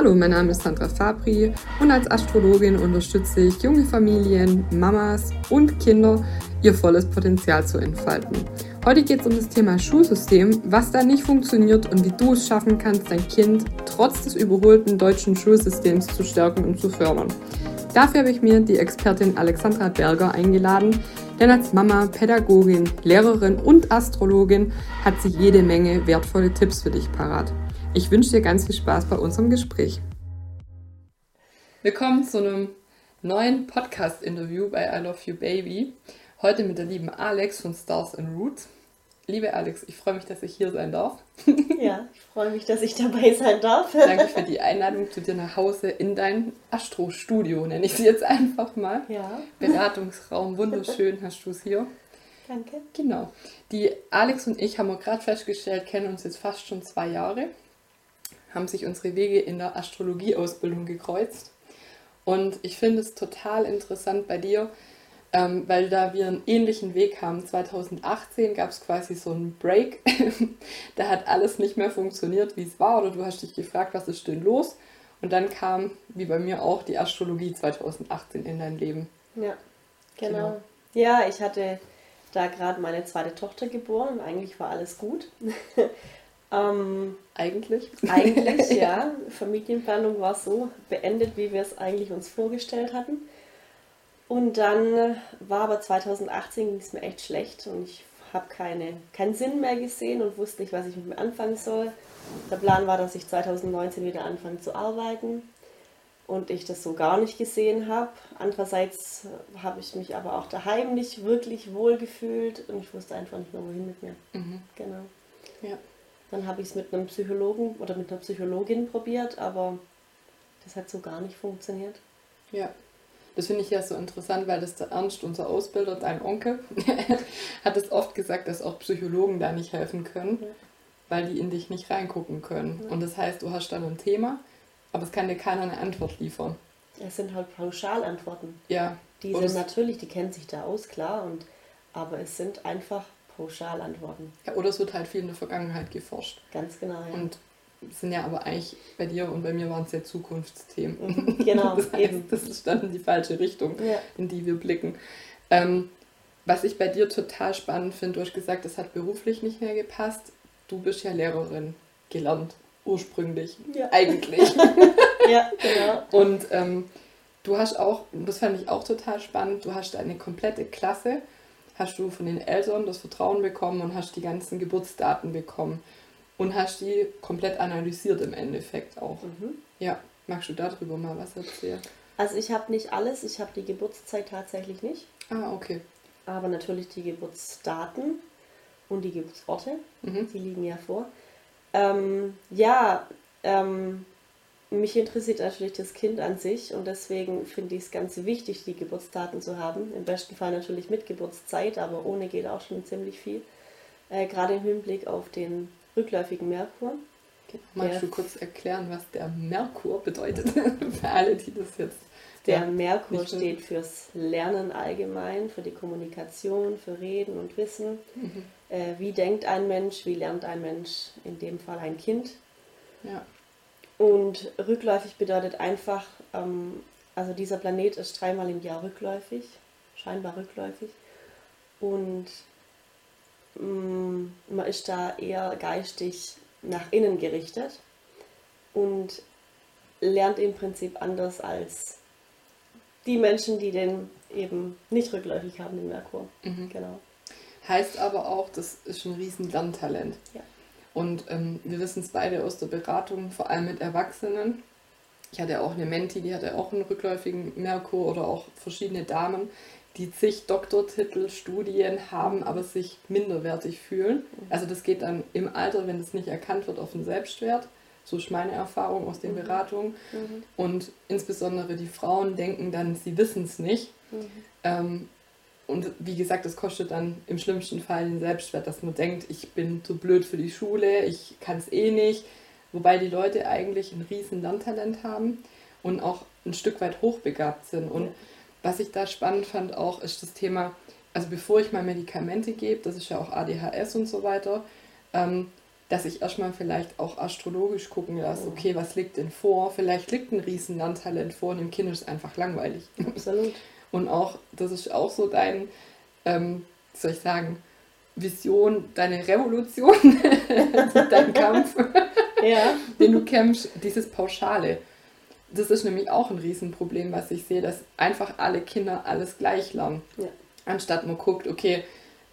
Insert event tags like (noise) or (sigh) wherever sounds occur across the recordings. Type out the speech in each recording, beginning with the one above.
Hallo, mein Name ist Sandra Fabri und als Astrologin unterstütze ich junge Familien, Mamas und Kinder, ihr volles Potenzial zu entfalten. Heute geht es um das Thema Schulsystem, was da nicht funktioniert und wie du es schaffen kannst, dein Kind trotz des überholten deutschen Schulsystems zu stärken und zu fördern. Dafür habe ich mir die Expertin Alexandra Berger eingeladen, denn als Mama, Pädagogin, Lehrerin und Astrologin hat sie jede Menge wertvolle Tipps für dich parat. Ich wünsche dir ganz viel Spaß bei unserem Gespräch. Willkommen zu einem neuen Podcast-Interview bei I Love You Baby. Heute mit der lieben Alex von Stars and Roots. Liebe Alex, ich freue mich, dass ich hier sein darf. (laughs) Ja, ich freue mich, dass ich dabei sein darf. (laughs) Danke für die Einladung zu dir nach Hause in dein Astro-Studio, nenne ich sie jetzt einfach mal. Ja. Beratungsraum, wunderschön (laughs) hast du es hier. Danke. Genau. Die Alex und ich haben wir gerade festgestellt, kennen uns jetzt fast schon zwei Jahre, haben sich unsere Wege in der Astrologieausbildung gekreuzt. Und ich finde es total interessant bei dir, ähm, weil da wir einen ähnlichen Weg haben. 2018 gab es quasi so einen Break. (laughs) da hat alles nicht mehr funktioniert, wie es war. Oder du hast dich gefragt, was ist denn los? Und dann kam, wie bei mir auch, die Astrologie 2018 in dein Leben. Ja, genau. genau. Ja, ich hatte da gerade meine zweite Tochter geboren. Eigentlich war alles gut. (laughs) ähm, eigentlich? Eigentlich, (laughs) ja. Familienplanung war so beendet, wie wir es eigentlich uns vorgestellt hatten. Und dann war aber 2018 ging es mir echt schlecht und ich habe keine, keinen Sinn mehr gesehen und wusste nicht, was ich mit mir anfangen soll. Der Plan war, dass ich 2019 wieder anfange zu arbeiten und ich das so gar nicht gesehen habe. Andererseits habe ich mich aber auch daheim nicht wirklich wohl gefühlt und ich wusste einfach nicht mehr, wohin mit mir. Mhm. Genau. Ja. Dann habe ich es mit einem Psychologen oder mit einer Psychologin probiert, aber das hat so gar nicht funktioniert. Ja. Das finde ich ja so interessant, weil das der Ernst, unser Ausbilder, dein Onkel, (laughs) hat es oft gesagt, dass auch Psychologen da nicht helfen können, ja. weil die in dich nicht reingucken können. Ja. Und das heißt, du hast dann ein Thema, aber es kann dir keiner eine Antwort liefern. Es sind halt Pauschalantworten. Ja. Die sind natürlich, die kennen sich da aus, klar, und, aber es sind einfach Pauschalantworten. Ja, oder es wird halt viel in der Vergangenheit geforscht. Ganz genau, ja. Und sind ja aber eigentlich bei dir und bei mir waren es ja Zukunftsthemen. Mhm, genau, (laughs) das heißt, eben. Das ist dann in die falsche Richtung, ja. in die wir blicken. Ähm, was ich bei dir total spannend finde, du hast gesagt, das hat beruflich nicht mehr gepasst. Du bist ja Lehrerin gelernt, ursprünglich, ja. eigentlich. (laughs) ja, genau. Und ähm, du hast auch, das fand ich auch total spannend, du hast eine komplette Klasse, hast du von den Eltern das Vertrauen bekommen und hast die ganzen Geburtsdaten bekommen und hast die komplett analysiert im Endeffekt auch. Mhm. Ja, magst du darüber mal was erzählen? Also ich habe nicht alles, ich habe die Geburtszeit tatsächlich nicht. Ah, okay. Aber natürlich die Geburtsdaten und die Geburtsorte, Mhm. die liegen ja vor. Ähm, ja, ähm, mich interessiert natürlich das Kind an sich und deswegen finde ich es ganz wichtig, die Geburtsdaten zu haben. Im besten Fall natürlich mit Geburtszeit, aber ohne geht auch schon ziemlich viel. Äh, Gerade im Hinblick auf den rückläufigen Merkur. Magst du kurz erklären, was der Merkur bedeutet? (laughs) Für alle, die das jetzt. Der Ja, Merkur steht fürs Lernen allgemein, für die Kommunikation, für Reden und Wissen. Mhm. Äh, wie denkt ein Mensch, wie lernt ein Mensch, in dem Fall ein Kind. Ja. Und rückläufig bedeutet einfach, ähm, also dieser Planet ist dreimal im Jahr rückläufig, scheinbar rückläufig. Und mm, man ist da eher geistig nach innen gerichtet und lernt im Prinzip anders als die Menschen, die den eben nicht rückläufig haben, den Merkur. Mhm. Genau. Heißt aber auch, das ist ein riesen Lerntalent. Ja. Und ähm, wir wissen es beide aus der Beratung, vor allem mit Erwachsenen. Ich hatte auch eine Menti, die hatte auch einen rückläufigen Merkur oder auch verschiedene Damen, die zig Doktortitel, Studien haben, aber sich minderwertig fühlen. Also das geht dann im Alter, wenn es nicht erkannt wird, auf den Selbstwert. So ist meine Erfahrung aus den Mhm. Beratungen. Mhm. Und insbesondere die Frauen denken dann, sie wissen es nicht. Mhm. Ähm, und wie gesagt, das kostet dann im schlimmsten Fall den Selbstwert, dass man denkt, ich bin zu blöd für die Schule, ich kann es eh nicht. Wobei die Leute eigentlich ein riesen Lerntalent haben und auch ein Stück weit hochbegabt sind. Und Ja. was ich da spannend fand auch, ist das Thema, also bevor ich mal Medikamente gebe, das ist ja auch ADHS und so weiter, ähm, dass ich erstmal vielleicht auch astrologisch gucken lasse, okay, was liegt denn vor? Vielleicht liegt ein riesen Landtalent vor und dem Kind ist einfach langweilig. Absolut. (laughs) Und auch, das ist auch so dein, ähm, soll ich sagen, Vision, deine Revolution, (laughs) dein Kampf, ja. den du kämpfst, dieses Pauschale. Das ist nämlich auch ein Riesenproblem, was ich sehe, dass einfach alle Kinder alles gleich lernen. Ja. Anstatt man guckt, okay,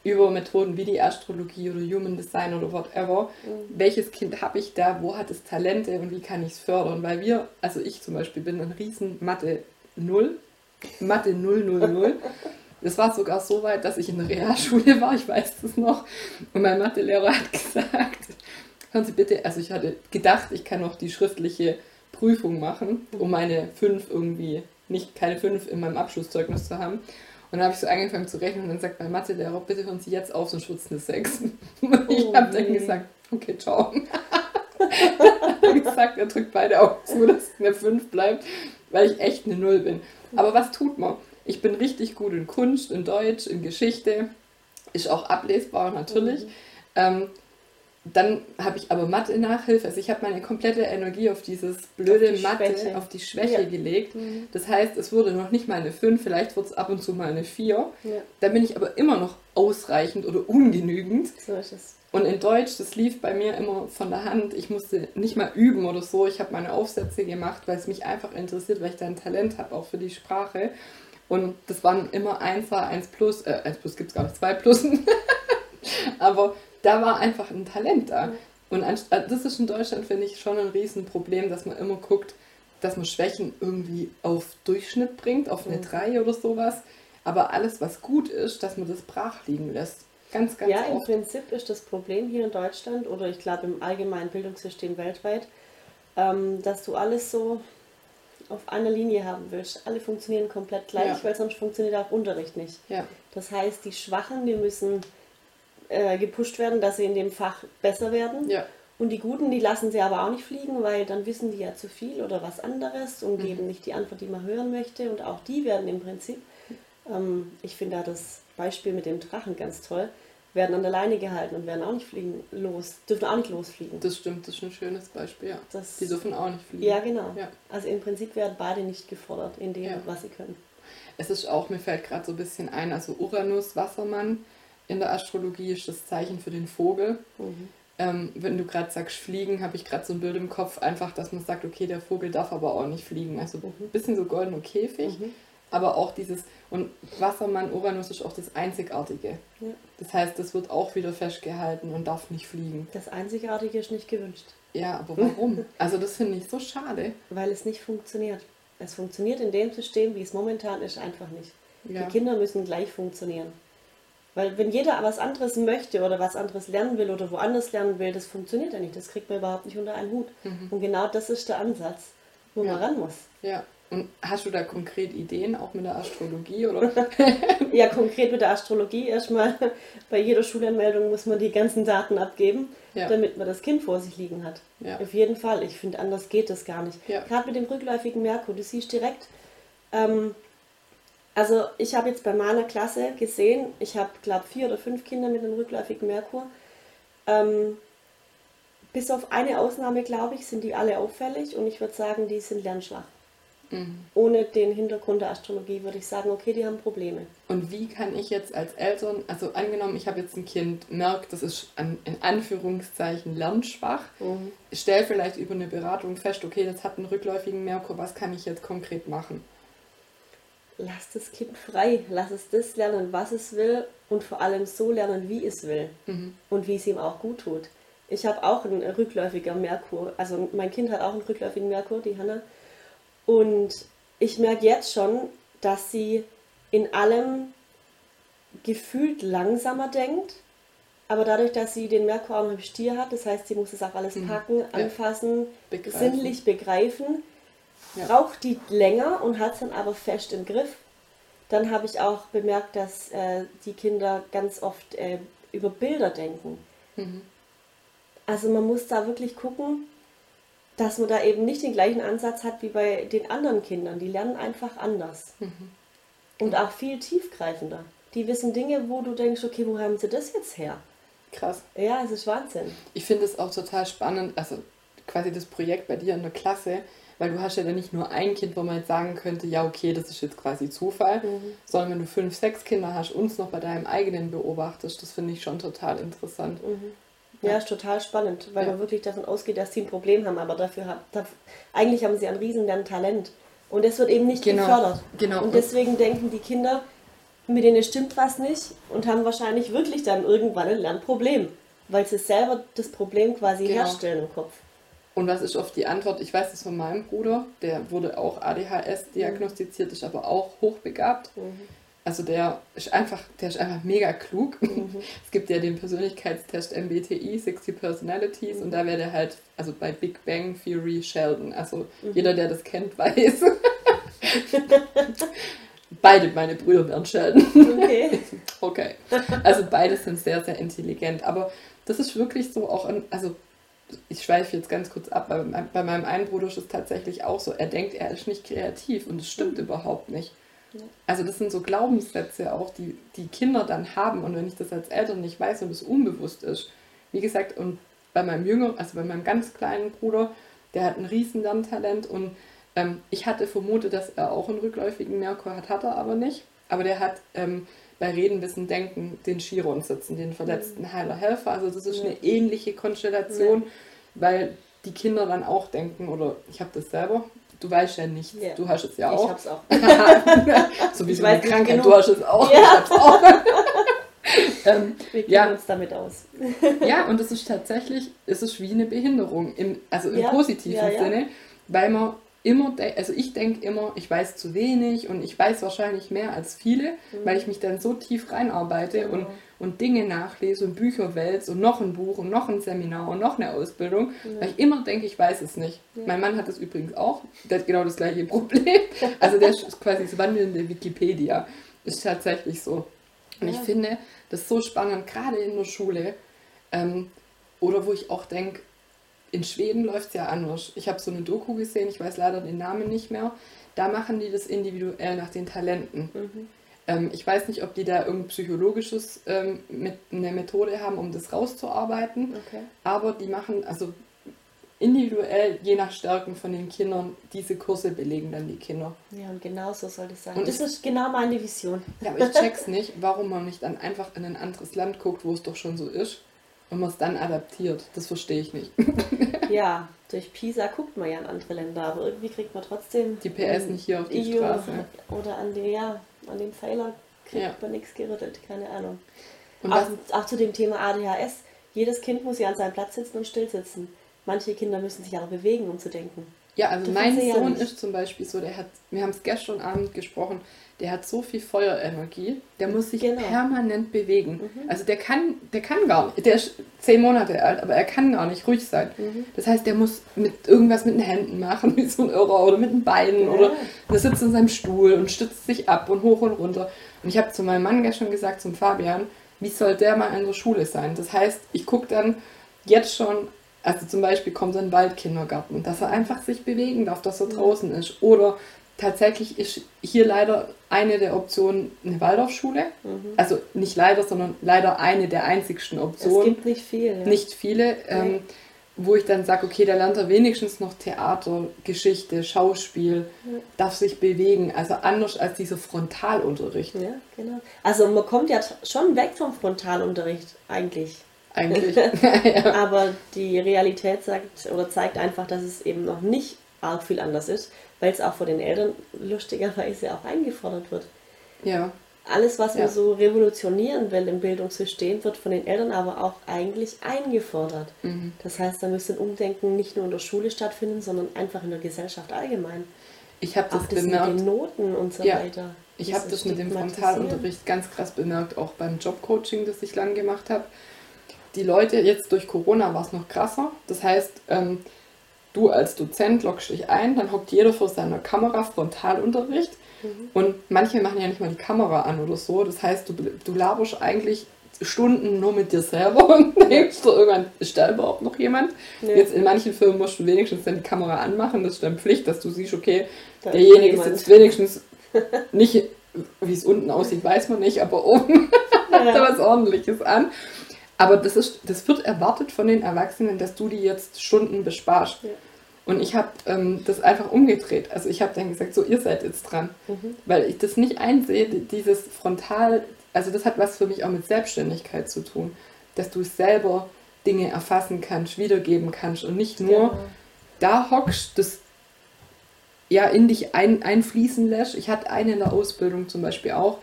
über Methoden wie die Astrologie oder Human Design oder whatever, mhm. welches Kind habe ich da, wo hat es Talente und wie kann ich es fördern? Weil wir, also ich zum Beispiel bin ein riesen Mathe 0, Mathe 000. Das war sogar so weit, dass ich in der Realschule war, ich weiß das noch. Und mein Mathelehrer hat (laughs) gesagt, hören Sie bitte, also ich hatte gedacht, ich kann noch die schriftliche Prüfung machen, um meine 5 irgendwie, nicht keine 5 in meinem Abschlusszeugnis zu haben. Und dann habe ich so angefangen zu rechnen und dann sagt mein Mathelehrer, bitte hören Sie jetzt auf, sonst schutzt eine 6. (laughs) Und ich oh, habe dann gesagt, okay, ciao. (laughs) er hat gesagt, er drückt beide Augen zu, dass es eine 5 bleibt, weil ich echt eine 0 bin. Aber was tut man? Ich bin richtig gut in Kunst, in Deutsch, in Geschichte. Ist auch ablesbar natürlich. Mhm. Ähm, dann habe ich aber Mathe-Nachhilfe. Also ich habe meine komplette Energie auf dieses blöde auf Mathe, Schwäche. auf die Schwäche ja. gelegt. Mhm. Das heißt, es wurde noch nicht mal eine 5, vielleicht wurde es ab und zu mal eine 4. Ja. Dann bin ich aber immer noch ausreichend oder ungenügend. So ist es. Und in Deutsch, das lief bei mir immer von der Hand. Ich musste nicht mal üben oder so. Ich habe meine Aufsätze gemacht, weil es mich einfach interessiert, weil ich da ein Talent habe, auch für die Sprache. Und das waren immer 1 1 plus, äh, 1 plus gibt es gar nicht, 2 plus. (laughs) Aber da war einfach ein Talent da. Und äh, das ist in Deutschland, finde ich, schon ein Riesenproblem, dass man immer guckt, dass man Schwächen irgendwie auf Durchschnitt bringt, auf eine 3 mhm. oder sowas. Aber alles, was gut ist, dass man das brach liegen lässt. Ganz, ganz Ja, oft. im Prinzip ist das Problem hier in Deutschland oder ich glaube im allgemeinen Bildungssystem weltweit, ähm, dass du alles so auf einer Linie haben willst. Alle funktionieren komplett gleich, ja. weil sonst funktioniert auch Unterricht nicht. Ja. Das heißt, die Schwachen, die müssen äh, gepusht werden, dass sie in dem Fach besser werden. Ja. Und die Guten, die lassen sie aber auch nicht fliegen, weil dann wissen die ja zu viel oder was anderes und mhm. geben nicht die Antwort, die man hören möchte. Und auch die werden im Prinzip, ähm, ich finde da das Beispiel mit dem Drachen ganz toll, werden an der Leine gehalten und werden auch nicht fliegen los, dürfen auch nicht losfliegen. Das stimmt, das ist ein schönes Beispiel, ja. Das, die dürfen auch nicht fliegen. Ja, genau. Ja. Also im Prinzip werden beide nicht gefordert in dem, ja. was sie können. Es ist auch, mir fällt gerade so ein bisschen ein, also Uranus, Wassermann, in der Astrologie ist das Zeichen für den Vogel. Mhm. Ähm, wenn du gerade sagst fliegen, habe ich gerade so ein Bild im Kopf, einfach, dass man sagt, okay, der Vogel darf aber auch nicht fliegen. Also ein mhm. bisschen so goldener Käfig, mhm. aber auch dieses, und Wassermann, Uranus ist auch das Einzigartige. Ja. Das heißt, das wird auch wieder festgehalten und darf nicht fliegen. Das Einzigartige ist nicht gewünscht. Ja, aber (laughs) warum? also das finde ich so schade. Weil es nicht funktioniert. Es funktioniert in dem System, wie es momentan ist, einfach nicht. Ja. Die Kinder müssen gleich funktionieren. Weil wenn jeder was anderes möchte oder was anderes lernen will oder woanders lernen will, das funktioniert ja nicht. Das kriegt man überhaupt nicht unter einen Hut. Mhm. Und genau das ist der Ansatz, wo ja. man ran muss. Ja. Und hast du da konkret Ideen, auch mit der Astrologie? Oder? (laughs) ja, konkret mit der Astrologie. Erstmal (laughs) bei jeder Schulanmeldung muss man die ganzen Daten abgeben, ja. damit man das Kind vor sich liegen hat. Ja. Auf jeden Fall. Ich finde, anders geht das gar nicht. Ja. Gerade mit dem rückläufigen Merkur. Du siehst direkt, ähm, also ich habe jetzt bei meiner Klasse gesehen, ich habe, glaube vier oder fünf Kinder mit einem rückläufigen Merkur. Ähm, bis auf eine Ausnahme, glaube ich, sind die alle auffällig und ich würde sagen, die sind lernschwach. Mhm. Ohne den Hintergrund der Astrologie würde ich sagen, okay, die haben Probleme. Und wie kann ich jetzt als Eltern, also angenommen, ich habe jetzt ein Kind, merkt, das ist an, in Anführungszeichen lernschwach, mhm. stell vielleicht über eine Beratung fest, okay, das hat einen rückläufigen Merkur, was kann ich jetzt konkret machen? Lass das Kind frei, lass es das lernen, was es will und vor allem so lernen, wie es will mhm. und wie es ihm auch gut tut. Ich habe auch einen rückläufiger Merkur, also mein Kind hat auch einen rückläufigen Merkur, die Hanna. Und ich merke jetzt schon, dass sie in allem gefühlt langsamer denkt, aber dadurch, dass sie den Merkur auch im Stier hat, das heißt, sie muss es auch alles mhm. packen, mhm. anfassen, begreifen. sinnlich begreifen, ja. braucht die länger und hat es dann aber fest im Griff. Dann habe ich auch bemerkt, dass äh, die Kinder ganz oft äh, über Bilder denken. Mhm. Also man muss da wirklich gucken, dass man da eben nicht den gleichen Ansatz hat wie bei den anderen Kindern. Die lernen einfach anders. Mhm. Und auch viel tiefgreifender. Die wissen Dinge, wo du denkst, okay, wo haben sie das jetzt her? Krass. Ja, es ist Wahnsinn. Ich finde es auch total spannend, also quasi das Projekt bei dir in der Klasse, weil du hast ja dann nicht nur ein Kind, wo man jetzt sagen könnte, ja okay, das ist jetzt quasi Zufall, mhm. sondern wenn du fünf, sechs Kinder hast, uns noch bei deinem eigenen beobachtest, das finde ich schon total interessant. Mhm. Ja, ja, ist total spannend, weil ja. man wirklich davon ausgeht, dass sie ein Problem haben, aber dafür dafür, eigentlich haben sie ein riesen Talent und das wird eben nicht genau. gefördert. Genau. Und deswegen denken die Kinder, mit denen stimmt was nicht und haben wahrscheinlich wirklich dann irgendwann ein Lernproblem, weil sie selber das Problem quasi genau. herstellen im Kopf. Und was ist oft die Antwort? Ich weiß das von meinem Bruder, der wurde auch ADHS diagnostiziert, ist aber auch hochbegabt. Mhm. Also der ist einfach, der ist einfach mega klug. Mhm. (laughs) Es gibt ja den Persönlichkeitstest MBTI, 60 Personalities, mhm. und da wäre der halt, also bei Big Bang Theory Sheldon. Also mhm. jeder, der das kennt, weiß. (laughs) beide meine Brüder wären Sheldon. Okay. (laughs) okay. Also beide sind sehr, sehr intelligent. Aber das ist wirklich so auch, ein, also ich schweife jetzt ganz kurz ab, bei, bei meinem einen Bruder ist es tatsächlich auch so, er denkt, er ist nicht kreativ und das stimmt mhm. überhaupt nicht. Ja. Also das sind so Glaubenssätze auch, die die Kinder dann haben und wenn ich das als Eltern nicht weiß und es unbewusst ist, wie gesagt, und bei meinem jüngeren, also bei meinem ganz kleinen Bruder, der hat ein riesen Lerntalent und ähm, ich hatte vermutet, dass er auch einen rückläufigen Merkur hat, hat er aber nicht. Aber der hat ähm, bei Reden, Wissen, Denken den Chiron sitzen, den verletzten mhm. Heiler Helfer. Also das ist ja. eine ähnliche Konstellation, ja. weil die Kinder dann auch denken, oder ich habe das selber, du weißt ja nichts, ja. du hast es ja auch. Ich hab's auch. so wie so eine Krankheit, du hast es (laughs) auch, ich hab's auch. ähm, Wir kennen ja. uns damit aus. ja, und es ist tatsächlich, es ist wie eine Behinderung, im, also im positiven Sinne, weil man immer, also ich denke immer, ich weiß zu wenig und ich weiß wahrscheinlich mehr als viele, mhm. weil ich mich dann so tief reinarbeite genau. und, und Dinge nachlese und Bücher wälze und noch ein Buch und noch ein Seminar und noch eine Ausbildung, ja. weil ich immer denke, ich weiß es nicht. Ja. Mein Mann hat es übrigens auch, der hat genau das gleiche (laughs) Problem. Also der ist quasi das wandelnde Wikipedia. Ist tatsächlich so. Und ja. ich finde das so spannend, gerade in der Schule. Ähm, oder wo ich auch denke, in Schweden läuft es ja anders. Ich habe so eine Doku gesehen, ich weiß leider den Namen nicht mehr. Da machen die das individuell nach den Talenten. Mhm. Ähm, ich weiß nicht, ob die da irgendein psychologisches ähm, mit eine Methode haben, um das rauszuarbeiten. Okay. Aber die machen also individuell, je nach Stärken von den Kindern, diese Kurse belegen dann die Kinder. Ja, und genau so soll das sein. Und das ist genau meine Vision. Ja, aber ich check's nicht, warum man nicht dann einfach in ein anderes Land guckt, wo es doch schon so ist und man es dann adaptiert. Das verstehe ich nicht. (laughs) (laughs) ja, durch PISA guckt man ja in andere Länder, aber irgendwie kriegt man trotzdem die PS nicht hier auf die EU Straße. Oder an den, ja, an den Pfeiler kriegt ja. man nichts gerüttelt, keine Ahnung. Und auch, auch zu dem Thema ADHS. Jedes Kind muss ja an seinem Platz sitzen und still sitzen. Manche Kinder müssen sich aber bewegen, um zu denken. Ja, also mein Sohn ja ist zum Beispiel so, der hat, wir haben es gestern Abend gesprochen, der hat so viel Feuerenergie, der muss sich genau. permanent bewegen. Mhm. Also der kann, der kann gar nicht, der ist zehn Monate alt, aber er kann gar nicht ruhig sein. Mhm. Das heißt, der muss mit irgendwas mit den Händen machen, (laughs) wie so ein Irrer, oder mit den Beinen, ja. oder der sitzt in seinem Stuhl und stützt sich ab und hoch und runter. Und ich habe zu meinem Mann gestern gesagt, zum Fabian, wie soll der mal in der Schule sein? Das heißt, ich gucke dann jetzt schon also zum Beispiel kommt in den Waldkindergarten, dass er einfach sich bewegen darf, dass er draußen ist. Oder tatsächlich ist hier leider eine der Optionen eine Waldorfschule. Mhm. Also nicht leider, sondern leider eine der einzigsten Optionen. Es gibt nicht viel. Ja. Nicht viele. Ähm, wo ich dann sage, okay, da lernt er wenigstens noch Theater, Geschichte, Schauspiel, ja. darf sich bewegen. Also anders als dieser Frontalunterricht. Ja, genau. Also man kommt ja schon weg vom Frontalunterricht eigentlich. Eigentlich. (laughs) (laughs) ja. Aber die Realität sagt oder zeigt einfach, dass es eben noch nicht arg viel anders ist weil es auch von den Eltern lustigerweise auch eingefordert wird. Ja. Alles, was ja. man so revolutionieren will im Bildungssystem, wird von den Eltern aber auch eigentlich eingefordert. Mhm. Das heißt, da müsste ein Umdenken nicht nur in der Schule stattfinden, sondern einfach in der Gesellschaft allgemein. Ich habe das, das bemerkt. Mit den Noten und so ja. weiter. Ich habe das mit dem Frontalunterricht ganz krass bemerkt, auch beim Jobcoaching, das ich lang gemacht habe. Die Leute, jetzt durch Corona war es noch krasser. Das heißt, ähm, du als Dozent loggst dich ein, dann hockt jeder vor seiner Kamera Frontalunterricht mhm. und manche machen ja nicht mal die Kamera an oder so. Das heißt, du, du laberst eigentlich Stunden nur mit dir selber (laughs) und denkst du irgendwann, ist da überhaupt noch jemand? Nee. Jetzt in manchen Firmen musst du wenigstens dann die Kamera anmachen, das ist deine Pflicht, dass du siehst, okay, da derjenige sitzt wenigstens nicht, wie es unten aussieht, weiß man nicht, aber oben (laughs) hat er was ordentliches an. Aber das, ist, das wird erwartet von den Erwachsenen, dass du die jetzt Stunden besparst. Ja. Und ich habe ähm, das einfach umgedreht. Also ich habe dann gesagt, so ihr seid jetzt dran. Mhm. Weil ich das nicht einsehe, dieses Frontal, also das hat was für mich auch mit Selbstständigkeit zu tun. Dass du selber Dinge erfassen kannst, wiedergeben kannst und nicht nur Genau. da hockst, das ja in dich ein, einfließen lässt. Ich hatte eine in der Ausbildung zum Beispiel auch,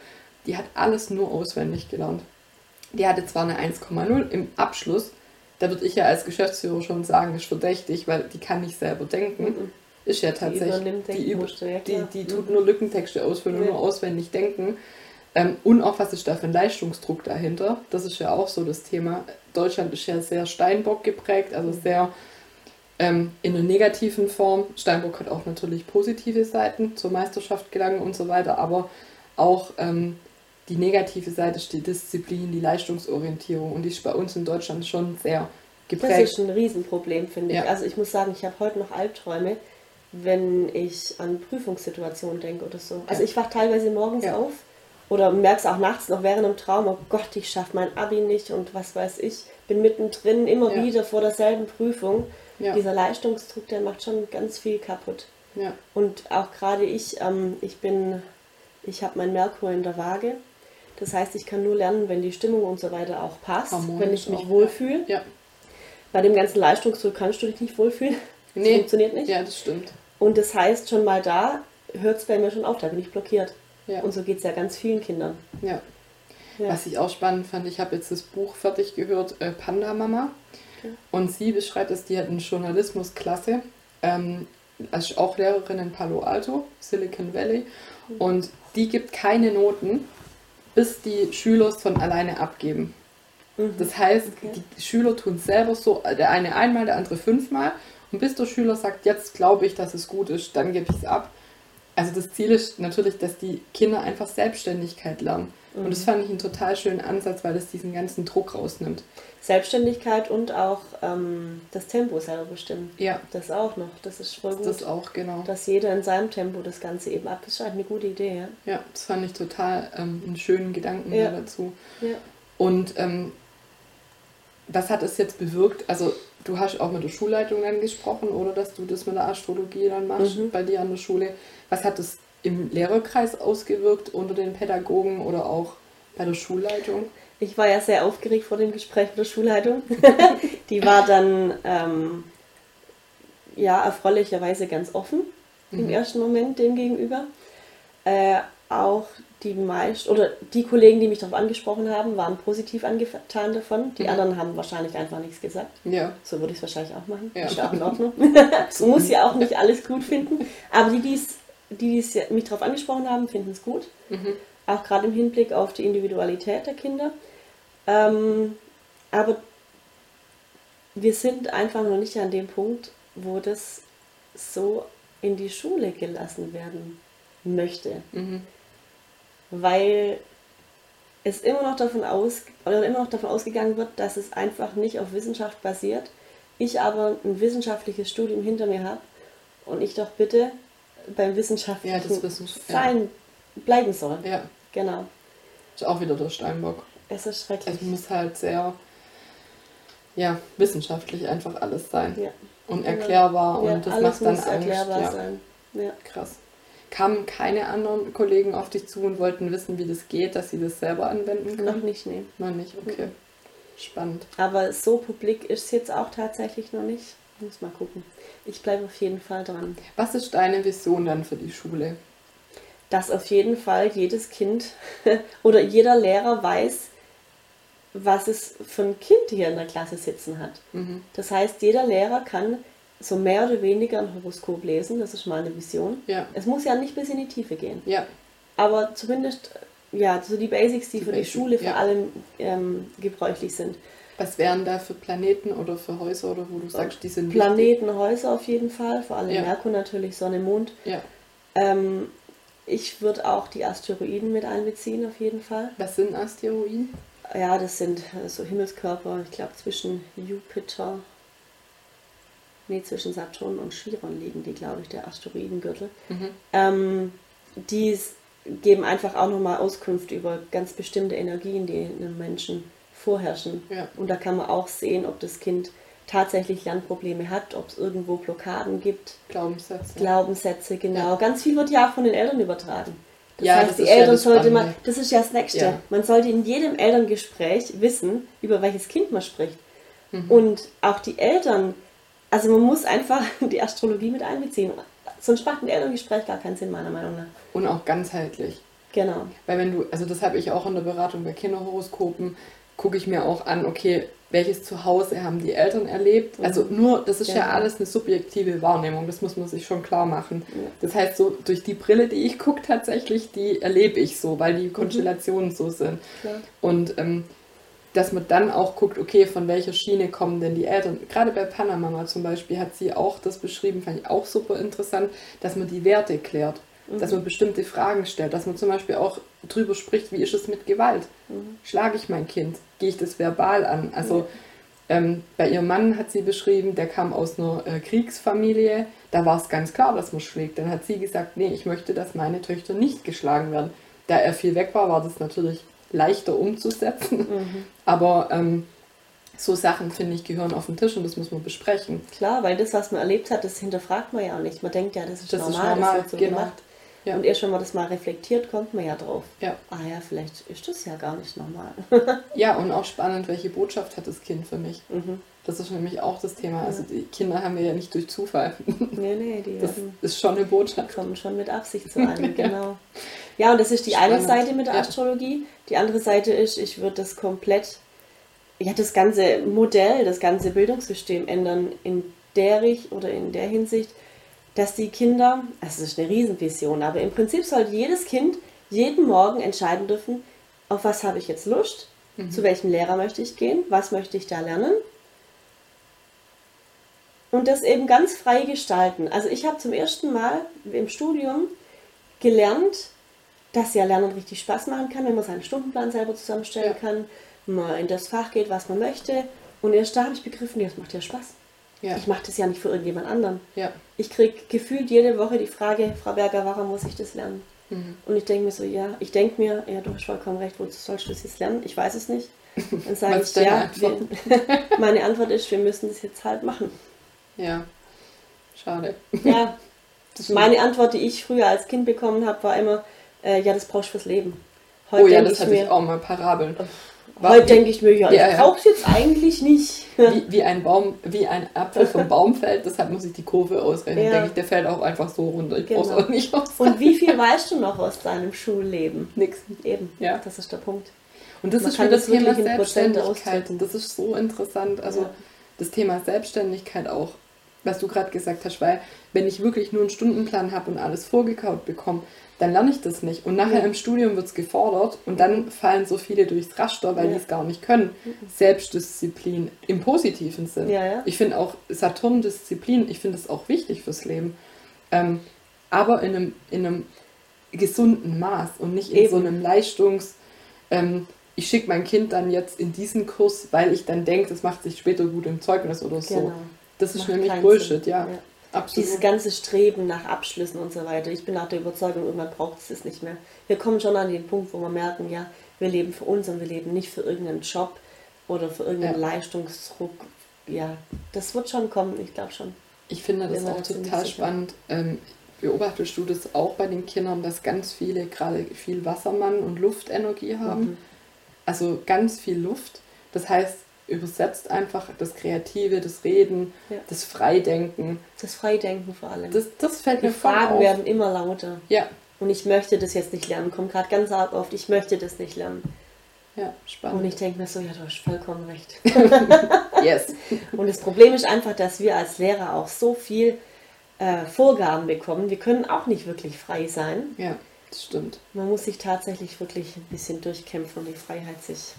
die hat alles nur auswendig gelernt. Die hatte zwar eine 1,0 im Abschluss, da würde ich ja als Geschäftsführer schon sagen, ist verdächtig, weil die kann nicht selber denken. Mhm. Ist ja Die tatsächlich. die, über, ja, die, die Mhm. tut nur Lückentexte ausfüllen und nur auswendig denken. Ähm, und auch, was ist da für ein Leistungsdruck dahinter? Das ist ja auch so das Thema. Deutschland ist ja sehr Steinbock geprägt, also sehr ähm, in einer negativen Form. Steinbock hat auch natürlich positive Seiten, zur Meisterschaft gelangen und so weiter, aber auch ähm, die negative Seite ist die Disziplin, die Leistungsorientierung und die ist bei uns in Deutschland schon sehr Das geprägt. ist ein Riesenproblem, finde ich. Ja. Also ich muss sagen, ich habe heute noch Albträume, wenn ich an Prüfungssituationen denke oder so. Also ich wache teilweise morgens Ja. auf oder merke es auch nachts noch während dem Traum, oh Gott, ich schaffe mein Abi nicht und was weiß ich. Bin mittendrin, immer Ja. wieder vor derselben Prüfung. Ja, Dieser Leistungsdruck, der macht schon ganz viel kaputt. ja, Und auch gerade ich, ähm, ich bin, ich habe mein Merkur in der Waage. Das heißt, ich kann nur lernen, wenn die Stimmung und so weiter auch passt, Harmonisch wenn ich mich auch, wohlfühle. ja. Bei dem ganzen Leistungsdruck kannst du dich nicht wohlfühlen. (laughs) Das Nee. funktioniert nicht. Ja, das stimmt. Und das heißt, schon mal da hört es bei mir schon auf, da bin ich blockiert. Ja. Und so geht es ja ganz vielen Kindern. Ja. Ja. Was ich auch spannend fand, ich habe jetzt das Buch fertig gehört, äh, Panda Mama. Okay. Und sie beschreibt es, die hat eine Journalismusklasse, ähm, ist auch Lehrerin in Palo Alto, Silicon Valley. Und die gibt keine Noten, bis die Schüler es von alleine abgeben. Mhm. Das heißt, Okay. die Schüler tun es selber so, der eine einmal, der andere fünfmal. Und bis der Schüler sagt, jetzt glaube ich, dass es gut ist, dann gebe ich es ab. Also das Ziel ist natürlich, dass die Kinder einfach Selbstständigkeit lernen. Und das fand ich einen total schönen Ansatz, weil das diesen ganzen Druck rausnimmt. Selbstständigkeit und auch ähm, das Tempo selber bestimmen. Ja, Das auch noch. Das ist voll gut. das auch, genau. dass jeder in seinem Tempo das Ganze eben ab. Das ist halt eine gute Idee, ja. Ja, das fand ich total ähm, einen schönen Gedanken Ja. da dazu. Ja. Und ähm, was hat es jetzt bewirkt? Also du hast auch mit der Schulleitung dann gesprochen, oder dass du das mit der Astrologie dann machst Mhm. bei dir an der Schule. Was hat es im Lehrerkreis ausgewirkt unter den Pädagogen oder auch bei der Schulleitung? Ich war ja sehr aufgeregt vor dem Gespräch mit der Schulleitung. (laughs) Die war dann ähm, ja erfreulicherweise ganz offen im Mhm. ersten Moment dem gegenüber. Äh, auch die meisten oder die Kollegen, die mich darauf angesprochen haben, waren positiv angetan davon. Die Mhm. anderen haben wahrscheinlich einfach nichts gesagt. Ja, So würde ich es wahrscheinlich auch machen. Ja. Ist auch in Ordnung. Man (laughs) muss ja auch nicht alles gut finden. Aber die, die's, die die's ja- mich darauf angesprochen haben, finden es gut. mhm. Auch gerade im Hinblick auf die Individualität der Kinder. Ähm, aber wir sind einfach noch nicht an dem Punkt, wo das so in die Schule gelassen werden möchte. Mhm. Weil es immer noch davon aus oder immer noch davon ausgegangen wird, dass es einfach nicht auf Wissenschaft basiert. Ich aber ein wissenschaftliches Studium hinter mir habe und ich doch bitte beim wissenschaftlichen Ja, das Wissens- ja. sein bleiben soll. ja, Genau. ist auch wieder der Steinbock. Es ist schrecklich. Es muss halt sehr ja, wissenschaftlich einfach alles sein. ja. Und Genau. erklärbar ja, und das macht dann muss Angst. erklärbar Ja. sein. Ja. Krass. Kamen keine anderen Kollegen auf dich zu und wollten wissen, wie das geht, dass sie das selber anwenden Noch können? nicht, nee. Noch nicht, okay. Spannend. Aber so publik ist es jetzt auch tatsächlich noch nicht. Muss mal gucken. Ich bleibe auf jeden Fall dran. Was ist deine Vision dann für die Schule? dass auf jeden Fall jedes Kind (laughs) oder jeder Lehrer weiß, was es für ein Kind hier in der Klasse sitzen hat. Mhm. Das heißt, jeder Lehrer kann so mehr oder weniger ein Horoskop lesen, das ist meine Vision. Ja, Es muss ja nicht bis in die Tiefe gehen, ja, aber zumindest ja, so die Basics, die, Die für Basics, die Schule vor ja. allem ähm, gebräuchlich sind. Was wären da für Planeten oder für Häuser oder wo du sagst, die sind Planeten, Häuser auf jeden Fall, vor allem Ja. Merkur natürlich, Sonne, Mond. wichtig? Ja. Ähm, ich würde auch die Asteroiden mit einbeziehen, auf jeden Fall. Was sind Asteroiden? Ja, das sind so Himmelskörper, ich glaube zwischen Jupiter, nee, zwischen Saturn und Chiron liegen die, glaube ich, der Asteroidengürtel. Mhm. Ähm, die geben einfach auch nochmal Auskunft über ganz bestimmte Energien, die einem Menschen vorherrschen. Ja. Und da kann man auch sehen, ob das Kind tatsächlich Lernprobleme hat, ob es irgendwo Blockaden gibt, Glaubenssätze. Glaubenssätze, genau. Ja. Ganz viel wird ja auch von den Eltern übertragen. Das Ja, heißt, das die ist ja Eltern das sollte man, das ist ja das Nächste. Ja. Man sollte in jedem Elterngespräch wissen, über welches Kind man spricht. Mhm. Und auch die Eltern, also man muss einfach (laughs) die Astrologie mit einbeziehen. Sonst macht ein Elterngespräch gar keinen Sinn, meiner Meinung nach. Und auch ganzheitlich. Genau. Weil wenn du, also das habe ich auch in der Beratung bei Kinderhoroskopen, gucke ich mir auch an, okay, welches Zuhause haben die Eltern erlebt? Mhm. Also nur, das ist ja Genau. alles eine subjektive Wahrnehmung, das muss man sich schon klar machen. Ja. Das heißt, so durch die Brille, die ich gucke tatsächlich, die erlebe ich so, weil Mhm. die Konstellationen so sind. Klar. Und ähm, dass man dann auch guckt, okay, von welcher Schiene kommen denn die Eltern? Gerade bei Panamama zum Beispiel hat sie auch das beschrieben, fand ich auch super interessant, dass man die Werte klärt, dass man bestimmte Fragen stellt, dass man zum Beispiel auch drüber spricht, wie ist es mit Gewalt? Schlage ich mein Kind? Gehe ich das verbal an? Also ähm, bei ihrem Mann hat sie beschrieben, der kam aus einer äh, Kriegsfamilie, da war es ganz klar, dass man schlägt. Dann hat sie gesagt, nee, ich möchte, dass meine Töchter nicht geschlagen werden. Da er viel weg war, war das natürlich leichter umzusetzen. Mhm. Aber ähm, so Sachen, finde ich, gehören auf den Tisch und das muss man besprechen. Klar, weil das, was man erlebt hat, das hinterfragt man ja auch nicht. Man denkt ja, das ist Das ist normal, normal, das wird so genau. gemacht. Ja. Und erst wenn man das mal reflektiert, kommt man ja drauf. Ja. Ah ja, vielleicht ist das ja gar nicht normal. (laughs) Ja, und auch spannend, welche Botschaft hat das Kind für mich? mhm. Das ist nämlich auch das Thema. Also die Kinder haben wir ja nicht durch Zufall. (laughs) Nee, nee, die Das werden, ist schon eine Botschaft. kommen schon mit Absicht zu einem, (laughs) genau. Ja, und das ist die eine Spannend, Seite mit der ja. Astrologie. Die andere Seite ist, ich würde das komplett, ja, das ganze Modell, das ganze Bildungssystem ändern in der Richt oder in der Hinsicht, dass die Kinder, also das ist eine Riesenvision, aber im Prinzip sollte jedes Kind jeden Morgen entscheiden dürfen, auf was habe ich jetzt Lust, zu welchem Lehrer möchte ich gehen, was möchte ich da lernen. Und das eben ganz frei gestalten. Also ich habe zum ersten Mal im Studium gelernt, dass ja Lernen richtig Spaß machen kann, wenn man seinen Stundenplan selber zusammenstellen Ja. kann, man in das Fach geht, was man möchte. Und erst da habe ich begriffen, ja, das macht ja Spaß. Ja. Ich mache das ja nicht für irgendjemand anderen. Ja. Ich kriege gefühlt jede Woche die Frage, Frau Berger, warum muss ich das lernen? Mhm. Und ich denke mir so, ja, ich denke mir, ja, du hast vollkommen recht, wozu sollst du das jetzt lernen? Ich weiß es nicht. Dann sage (laughs) ich, ja, Antwort? (laughs) meine Antwort ist, wir müssen das jetzt halt machen. Ja. Schade. Ja, (laughs) Das meine Antwort, die ich früher als Kind bekommen habe, war immer, äh, ja, das brauchst du fürs Leben. Heute oh ja, das ich hatte ich mir, auch mal Parabeln. Heute denke ich mir, ja, Ja, ich ja. brauch's jetzt eigentlich nicht. Wie, wie ein Baum, wie ein Apfel vom Baum fällt, deshalb muss ich die Kurve ausrechnen. Ja. denke ich, der fällt auch einfach so runter. Ich Genau. brauch's auch nicht aus. Und wie viel weißt du noch aus deinem Schulleben? Nix. Eben, Ja. das ist der Punkt. Und das Man ist schon das Thema Selbstständigkeit. Das ist so interessant. Also Ja. das Thema Selbstständigkeit auch, was du gerade gesagt hast, weil wenn ich wirklich nur einen Stundenplan habe und alles vorgekaut bekomme, dann lerne ich das nicht. Und nachher Ja. im Studium wird es gefordert und dann fallen so viele durchs Raster, weil Ja. die es gar nicht können. Selbstdisziplin im positiven Sinn. Ja. Ich finde auch Saturn-Disziplin, ich finde es auch wichtig fürs Leben. Ähm, aber in einem, in einem gesunden Maß und nicht in Eben. so einem Leistungs... Ähm, ich schicke mein Kind dann jetzt in diesen Kurs, weil ich dann denke, das macht sich später gut im Zeugnis oder so. Genau. Das ist Macht nämlich Bullshit, ja. Ja. Absolut. Dieses ganze Streben nach Abschlüssen und so weiter. Ich bin auch der Überzeugung, irgendwann braucht es das nicht mehr. Wir kommen schon an den Punkt, wo wir merken, ja, wir leben für uns und wir leben nicht für irgendeinen Job oder für irgendeinen Ja. Leistungsdruck. Ja, das wird schon kommen, ich glaube schon. Ich finde das auch total spannend. Ähm, beobachtest du das auch bei den Kindern, dass ganz viele gerade viel Wassermann und Luftenergie haben? Mhm. Also ganz viel Luft. Das heißt, übersetzt einfach das Kreative, das Reden, Ja. das Freidenken. Das Freidenken vor allem. Das, das fällt Die mir Fragen auf. werden immer lauter. Ja, Und ich möchte das jetzt nicht lernen. Kommt gerade ganz arg oft, ich möchte das nicht lernen. ja, Und spannend. ich denke mir so, ja, du hast vollkommen recht. (laughs) yes. Und das Problem ist einfach, dass wir als Lehrer auch so viel äh, Vorgaben bekommen. Wir können auch nicht wirklich frei sein. Ja, das stimmt. Man muss sich tatsächlich wirklich ein bisschen durchkämpfen und die Freiheit sich.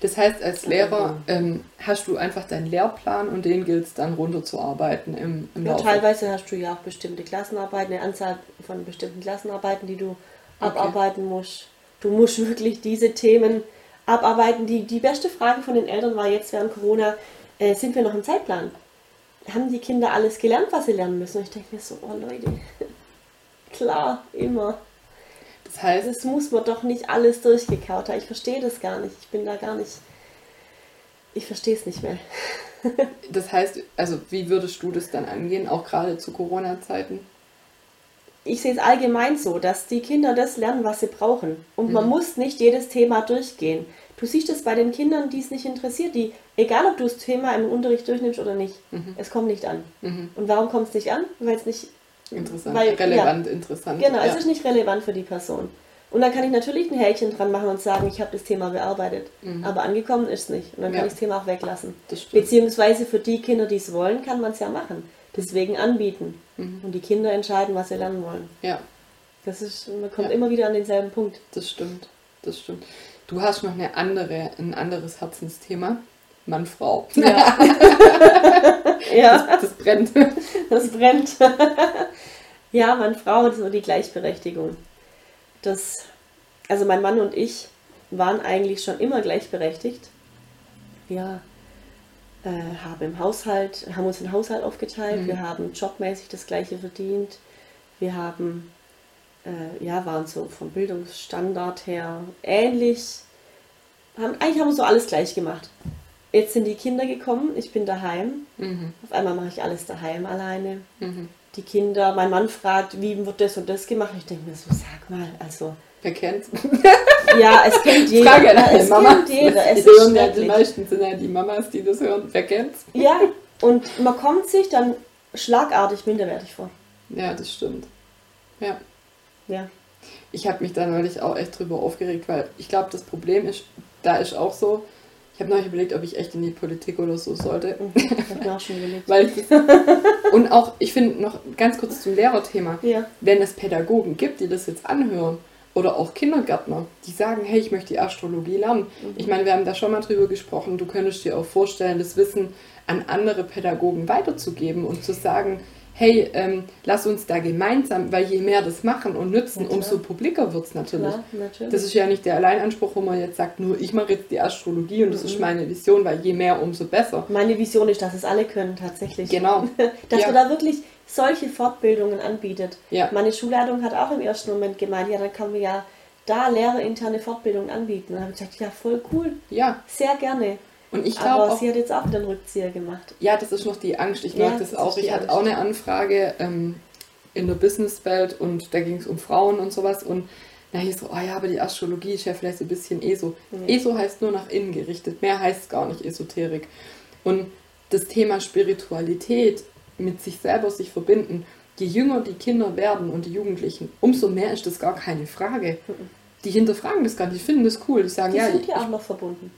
Das heißt, als Lehrer ähm, hast du einfach deinen Lehrplan und den gilt es dann runterzuarbeiten im, im Ja, Laufe. teilweise hast du ja auch bestimmte Klassenarbeiten, eine Anzahl von bestimmten Klassenarbeiten, die du abarbeiten musst. Du musst wirklich diese Themen abarbeiten. Die, die beste Frage von den Eltern war jetzt während Corona, äh, sind wir noch im Zeitplan? Haben die Kinder alles gelernt, was sie lernen müssen? Und ich denke mir so, oh Leute, (laughs) klar, immer. Das heißt, Das muss man doch nicht alles durchgekaut haben. Ich verstehe das gar nicht. Ich bin da gar nicht. Ich verstehe es nicht mehr. (laughs) das heißt, also wie würdest du das dann angehen, auch gerade zu Corona-Zeiten? Ich sehe es allgemein so, dass die Kinder das lernen, was sie brauchen. Und mhm. man muss nicht jedes Thema durchgehen. Du siehst es bei den Kindern, die es nicht interessiert, die, egal ob du das Thema im Unterricht durchnimmst oder nicht, mhm. es kommt nicht an. Mhm. Und warum kommt es nicht an? Weil es nicht interessant, weil, relevant, ja, interessant. Genau, ja. es ist nicht relevant für die Person. Und dann kann ich natürlich ein Häkchen dran machen und sagen, ich habe das Thema bearbeitet. Mhm. Aber angekommen ist es nicht. Und dann kann ja. ich das Thema auch weglassen. Beziehungsweise für die Kinder, die es wollen, kann man es ja machen. Deswegen anbieten. Mhm. Und die Kinder entscheiden, was sie lernen wollen. Ja. Das ist, man kommt ja. immer wieder an denselben Punkt. Das stimmt. Das stimmt. Du hast noch eine andere, ein anderes Herzensthema. Mann, Frau. Ja. (laughs) ja. Das, das brennt. (laughs) Das brennt. (laughs) ja, Mann, Frau, das nur die Gleichberechtigung dass, also mein Mann und ich waren eigentlich schon immer gleichberechtigt. Wir äh, haben im Haushalt, haben uns den Haushalt aufgeteilt, mhm. wir haben jobmäßig das gleiche verdient, wir haben, äh, ja, waren so vom Bildungsstandard her ähnlich, haben, eigentlich haben wir so alles gleich gemacht. Jetzt sind die Kinder gekommen, ich bin daheim. Mhm. Auf einmal mache ich alles daheim alleine. Mhm die Kinder, mein Mann fragt, wie wird das und das gemacht? Ich denke mir so, sag mal, also. Wer kennt's? (laughs) Ja, es kennt jeder. Frage ja, es Mama. kennt jeder. Es die, ja, die meisten sind ja die Mamas, die das hören. Wer kennt's? (laughs) Ja, und man kommt sich dann schlagartig minderwertig vor. Ja, das stimmt. Ja. Ja. Ich habe mich da neulich auch echt drüber aufgeregt, weil ich glaube, das Problem ist, da ist auch so, ich habe noch überlegt, ob ich echt in die Politik oder so sollte. Mhm, ich habe auch schon überlegt. (laughs) Weil (laughs) und auch, ich finde noch ganz kurz zum Lehrerthema, ja. wenn es Pädagogen gibt, die das jetzt anhören, oder auch Kindergärtner, die sagen, hey, ich möchte die Astrologie lernen. Mhm. Ich meine, wir haben da schon mal drüber gesprochen, du könntest dir auch vorstellen, das Wissen an andere Pädagogen weiterzugeben und zu sagen, hey, ähm, lass uns da gemeinsam, weil je mehr das machen und nützen, ja, umso publiker wird es natürlich. Natürlich. Das ist ja nicht der Alleinanspruch, wo man jetzt sagt, nur ich mache jetzt die Astrologie und das ist mhm. meine Vision, weil je mehr, umso besser. Meine Vision ist, dass es alle können tatsächlich. Genau. (laughs) dass ja. man da wirklich solche Fortbildungen anbietet. Ja. Meine Schulleitung hat auch im ersten Moment gemeint, ja, dann können wir ja da lehrerinterne Fortbildungen anbieten. Und dann habe ich gesagt, ja, voll cool. Ja. Sehr gerne. Und ich glaube Aber sie hat jetzt auch den Rückzieher gemacht. Ja, das ist noch die Angst. Ich merke ja, das, das auch. Ich hatte auch eine Anfrage ähm, in der Businesswelt und da ging es um Frauen und sowas. Und na, ich so, oh ja, aber die Astrologie ist ja vielleicht so ein bisschen ESO. Nee. ESO heißt nur nach innen gerichtet. Mehr heißt gar nicht Esoterik. Und das Thema Spiritualität mit sich selber sich verbinden, je jünger die Kinder werden und die Jugendlichen, umso mehr ist das gar keine Frage. Mhm. Die hinterfragen das gar nicht, die finden das cool. Die sagen, die ja. Sind ja auch noch verbunden.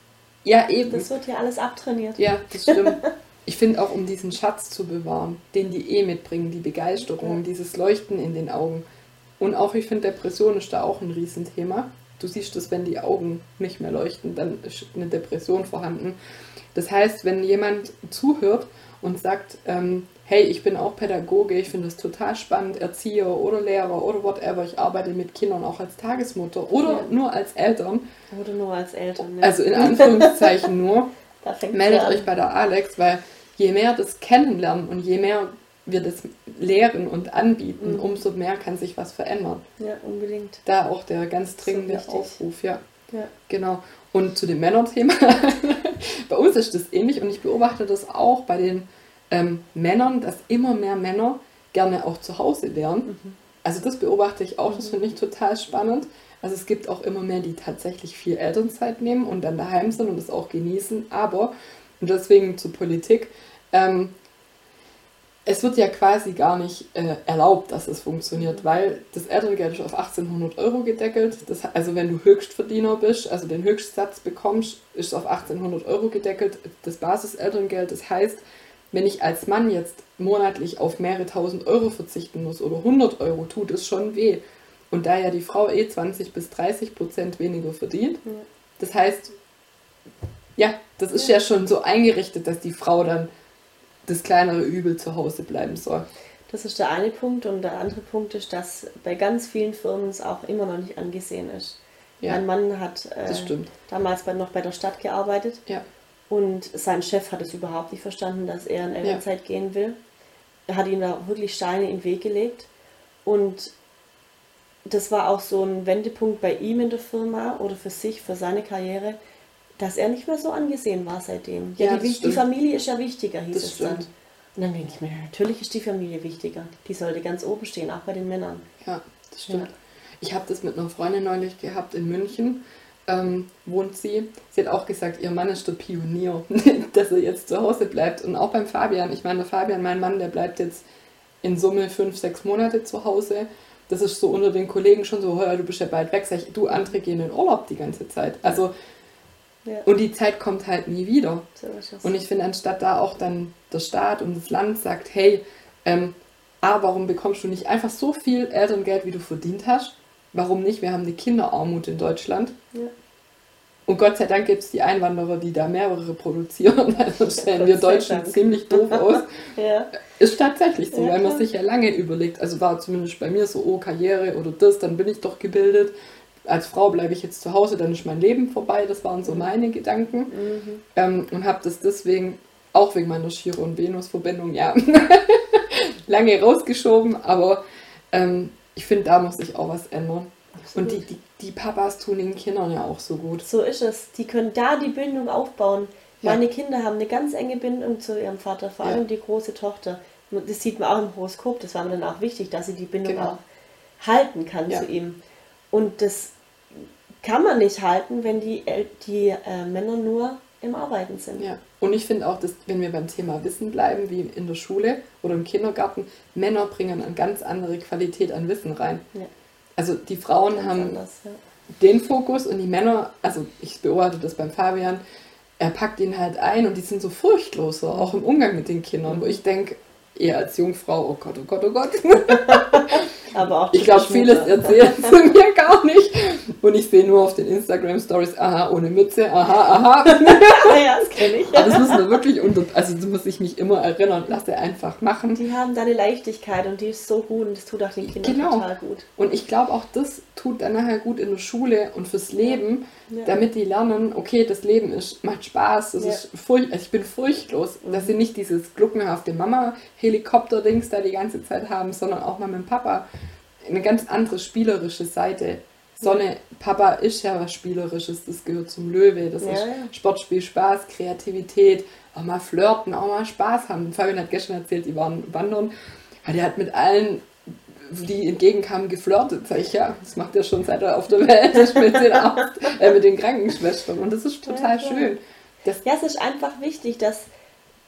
Ja, eben. Das wird ja alles abtrainiert. Ja, das stimmt. (laughs) Ich finde auch, um diesen Schatz zu bewahren, den die eh mitbringen, die Begeisterung, ja. dieses Leuchten in den Augen. Und auch, ich finde, Depression ist da auch ein Riesenthema. Du siehst es, wenn die Augen nicht mehr leuchten, dann ist eine Depression vorhanden. Das heißt, wenn jemand zuhört und sagt, ähm, hey, ich bin auch Pädagoge, ich finde es total spannend, Erzieher oder Lehrer oder whatever, ich arbeite mit Kindern auch als Tagesmutter oder ja. nur als Eltern. Oder nur als Eltern, ja. Also in (laughs) Anführungszeichen nur. meldet euch bei der Alex, weil je mehr das kennenlernen und je mehr wir das lehren und anbieten, mhm. umso mehr kann sich was verändern. Ja, unbedingt. Da auch der ganz dringende so Aufruf, ja. Ja. Genau. Und zu dem Männerthema. (laughs) bei uns ist das ähnlich und ich beobachte das auch bei den ähm, Männern, dass immer mehr Männer gerne auch zu Hause lernen. Mhm. Also das beobachte ich auch, das finde ich total spannend. Also es gibt auch immer mehr, die tatsächlich viel Elternzeit nehmen und dann daheim sind und das auch genießen. Aber, und deswegen zur Politik, ähm, es wird ja quasi gar nicht äh, erlaubt, dass es funktioniert, weil das Elterngeld ist auf 1800 Euro gedeckelt. Das, also wenn du Höchstverdiener bist, also den Höchstsatz bekommst, ist es auf 1800 Euro gedeckelt, das Basiselterngeld. Das heißt, wenn ich als Mann jetzt monatlich auf mehrere tausend Euro verzichten muss oder 100 Euro, tut es schon weh. Und da ja die Frau eh 20 bis 30 Prozent weniger verdient, ja. das heißt, ja, das ist ja. ja schon so eingerichtet, dass die Frau dann das kleinere Übel zu Hause bleiben soll. Das ist der eine Punkt und der andere Punkt ist, dass bei ganz vielen Firmen es auch immer noch nicht angesehen ist. Ja. Mein Mann hat äh, damals bei, noch bei der Stadt gearbeitet ja. Und sein Chef hat es überhaupt nicht verstanden, dass er in Elternzeit ja. gehen will. Er hat ihm da wirklich Steine in den Weg gelegt. Und das war auch so ein Wendepunkt bei ihm in der Firma oder für sich, für seine Karriere, dass er nicht mehr so angesehen war seitdem. Ja, Ja, die, die. Familie ist ja wichtiger, hieß Das es stimmt. dann. Und dann denke ich mir, natürlich ist die Familie wichtiger. Die sollte ganz oben stehen, auch bei den Männern. Ja, das stimmt. Ja. Ich habe das mit einer Freundin neulich gehabt in München. Ähm, wohnt sie. Sie hat auch gesagt, ihr Mann ist der Pionier, (laughs) dass er jetzt zu Hause bleibt. Und auch beim Fabian. Ich meine, der Fabian, mein Mann, der bleibt jetzt in Summe fünf, sechs Monate zu Hause. Das ist so unter den Kollegen schon so, hör, du bist ja bald weg. Sag ich, du, andere gehen in Urlaub die ganze Zeit. Also, Ja, und die Zeit kommt halt nie wieder. so. Und ich finde, anstatt da auch dann der Staat und das Land sagt, hey, ähm, A, warum bekommst du nicht einfach so viel Elterngeld, wie du verdient hast? Warum nicht? Wir haben eine Kinderarmut in Deutschland. Ja. Und Gott sei Dank gibt es die Einwanderer, die da mehrere produzieren. (laughs) Also stellen wir Deutschen Dank. ziemlich doof aus. (laughs) ja. Ist tatsächlich so, Ja, weil man sich ja lange überlegt. Also war zumindest bei mir so, oh, Karriere oder das, dann bin ich doch gebildet. Als Frau bleibe ich jetzt zu Hause, dann ist mein Leben vorbei. Das waren so meine Gedanken. Mhm. Ähm, und habe das deswegen, auch wegen meiner Chiron- Venus-Verbindung, ja, (laughs) lange rausgeschoben. Aber ähm, ich finde, da muss sich auch was ändern. Und die, die, die Papas tun den Kindern ja auch so gut. So ist es. Die können da die Bindung aufbauen. Ja. Meine Kinder haben eine ganz enge Bindung zu ihrem Vater, vor allem Ja. die große Tochter. Das sieht man auch im Horoskop, das war mir dann auch wichtig, dass sie die Bindung Genau. auch halten kann Ja. zu ihm. Und das kann man nicht halten, wenn die, die äh, Männer nur im Arbeiten sind. Ja. Und ich finde auch, dass, wenn wir beim Thema Wissen bleiben, wie in der Schule oder im Kindergarten, Männer bringen eine ganz andere Qualität an Wissen rein. Ja. Also die Frauen Ganz haben anders, ja. den Fokus und die Männer, also ich beobachte das beim Fabian, er packt ihn halt ein und die sind so furchtloser, auch im Umgang mit den Kindern, wo ich denke, eher als Jungfrau, oh Gott, oh Gott, oh Gott. (laughs) Aber auch Ich glaube, vieles erzählen sie (laughs) mir gar nicht. Und ich sehe nur auf den Instagram-Stories, aha, ohne Mütze, aha, aha. (laughs) ja, das kenne ich. Aber das muss man wirklich unter, also das muss ich mich immer erinnern, lass er einfach machen. Die haben da eine Leichtigkeit und die ist so gut und das tut auch den Kindern Genau. total gut. Und ich glaube auch, das tut dann nachher gut in der Schule und fürs Leben, Ja. damit die lernen, okay, das Leben ist, macht Spaß, das Ja. ist furcht, also ich bin furchtlos, dass sie nicht dieses gluckenhafte Mama-Helikopter-Dings da die ganze Zeit haben, sondern auch mal mit dem Papa eine ganz andere spielerische Seite. Sonne, Papa ist ja was Spielerisches, das gehört zum Löwe, das Ja, ist ja. Sportspiel, Spaß, Kreativität, auch mal flirten, auch mal Spaß haben. Fabian hat gestern erzählt, die waren wandern, ja, der hat mit allen die entgegenkamen, geflirtet. Sag ich, ja, das macht er schon seit er auf der Welt ist mit den, Arzt, äh, mit den Krankenschwestern. Und das ist total Ja, schön. Das, Ja, es ist einfach wichtig, dass,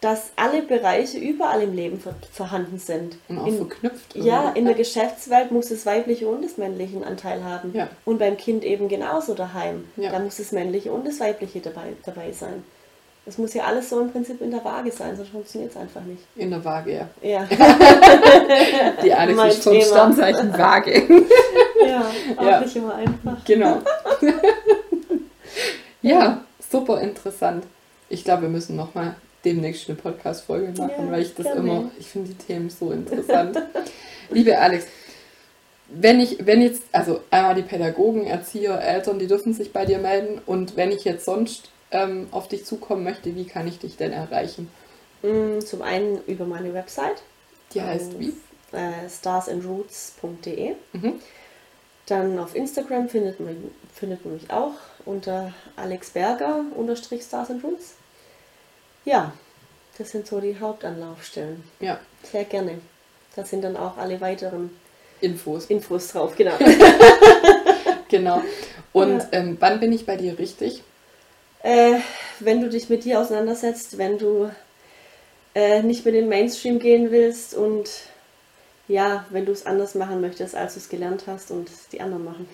dass alle Bereiche überall im Leben vorhanden sind. und auch in, verknüpft. ja, irgendwie. in der Geschäftswelt muss das weibliche und das männliche einen Anteil haben. Ja. Und beim Kind eben genauso daheim. Ja. Da muss das männliche und das weibliche dabei, dabei sein. Es muss ja alles so im Prinzip in der Waage sein, sonst funktioniert es einfach nicht. In der Waage, ja. Ja, (laughs) Die Alex Mein ist vom Thema. Sternzeichen Waage. (laughs) ja auch Ja. nicht immer einfach. genau. (laughs) ja, super interessant. Ich glaube, wir müssen nochmal demnächst eine Podcast-Folge machen, Ja, weil ich das gerne. immer, ich finde die Themen so interessant. (laughs) Liebe Alex, wenn ich, wenn jetzt, also einmal die Pädagogen, Erzieher, Eltern, die dürfen sich bei dir melden und wenn ich jetzt sonst ähm, auf dich zukommen möchte, wie kann ich dich denn erreichen? Mm, Zum einen über meine Website. Die heißt wie? Äh, starsandroots.de. Mhm. Dann auf Instagram findet man, findet man mich auch unter Alex Berger unterstrich Stars and Roots. Ja, das sind so die Hauptanlaufstellen. Ja, Sehr gerne. Da sind dann auch alle weiteren Infos. Infos drauf, genau. (laughs) Genau. Und Ja. ähm, wann bin ich bei dir richtig? äh, wenn du dich mit dir auseinandersetzt, wenn du äh, nicht mit den Mainstream gehen willst und ja, wenn du es anders machen möchtest, als du es gelernt hast und die anderen machen.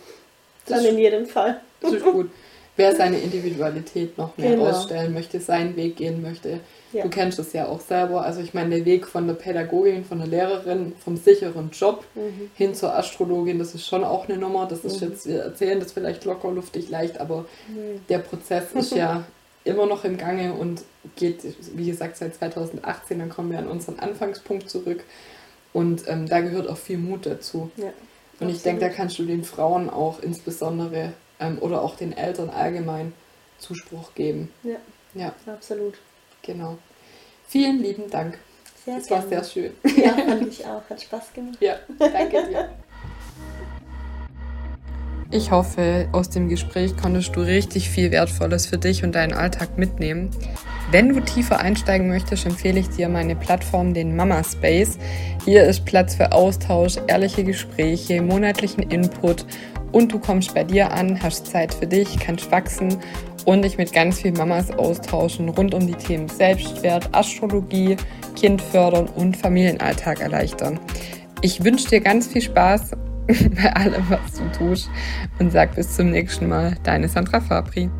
Das Dann in jedem Fall. Das ist gut. Wer seine Individualität noch mehr Genau. ausstellen möchte, seinen Weg gehen möchte. Ja. Du kennst es ja auch selber. Also ich meine, der Weg von der Pädagogin, von der Lehrerin, vom sicheren Job Mhm. hin zur Astrologin, das ist schon auch eine Nummer. Das ist Mhm. jetzt, wir erzählen das vielleicht locker, luftig, leicht, aber Mhm. der Prozess (laughs) ist ja immer noch im Gange und geht, wie gesagt, seit 2018. Dann kommen wir an unseren Anfangspunkt zurück. Und ähm, da gehört auch viel Mut dazu. Ja, Und ich denke, da kannst du den Frauen auch insbesondere ähm, oder auch den Eltern allgemein Zuspruch geben. Ja, Ja, absolut. genau. Vielen lieben Dank. Sehr Das war gerne. sehr schön. (laughs) Ja, fand ich auch. Hat Spaß gemacht. Ja, danke dir. Ich hoffe, aus dem Gespräch konntest du richtig viel Wertvolles für dich und deinen Alltag mitnehmen. Wenn du tiefer einsteigen möchtest, empfehle ich dir meine Plattform, den Mama Space. Hier ist Platz für Austausch, ehrliche Gespräche, monatlichen Input und du kommst bei dir an, hast Zeit für dich, kannst wachsen und dich mit ganz vielen Mamas austauschen rund um die Themen Selbstwert, Astrologie, Kind fördern und Familienalltag erleichtern. Ich wünsche dir ganz viel Spaß (laughs) bei allem, was du tust und sag bis zum nächsten Mal, deine Sandra Fabri.